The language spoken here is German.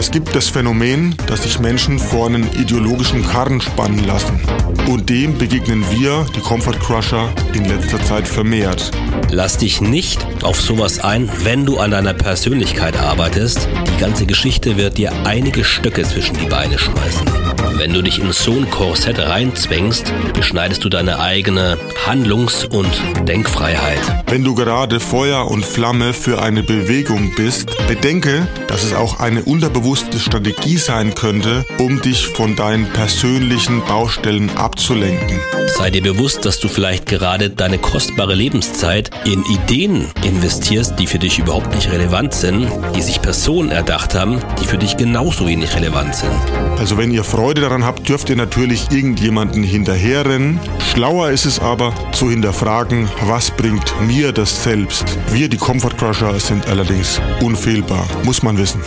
Es gibt das Phänomen, dass sich Menschen vor einen ideologischen Karren spannen lassen. Und dem begegnen wir, die Comfort Crusher, in letzter Zeit vermehrt. Lass dich nicht auf sowas ein, wenn du an deiner Persönlichkeit arbeitest. Die ganze Geschichte wird dir einige Stöcke zwischen die Beine schmeißen. Wenn du dich in so ein Korsett reinzwängst, beschneidest du deine eigene Handlungs- und Denkfreiheit. Wenn du gerade Feuer und Flamme für eine Bewegung bist, bedenke, dass es auch eine unterbewusste Strategie sein könnte, um dich von deinen persönlichen Baustellen abzulenken. Sei dir bewusst, dass du vielleicht gerade deine kostbare Lebenszeit in Ideen investierst, die für dich überhaupt nicht relevant sind, die sich Personen erdacht haben, die für dich genauso wenig relevant sind. Also wenn ihr Freude daran habt, dürft ihr natürlich irgendjemanden hinterherrennen. Schlauer ist es aber zu hinterfragen, was bringt mir das selbst. Wir, die Comfort Crusher, sind allerdings unfehlbar, muss man wissen.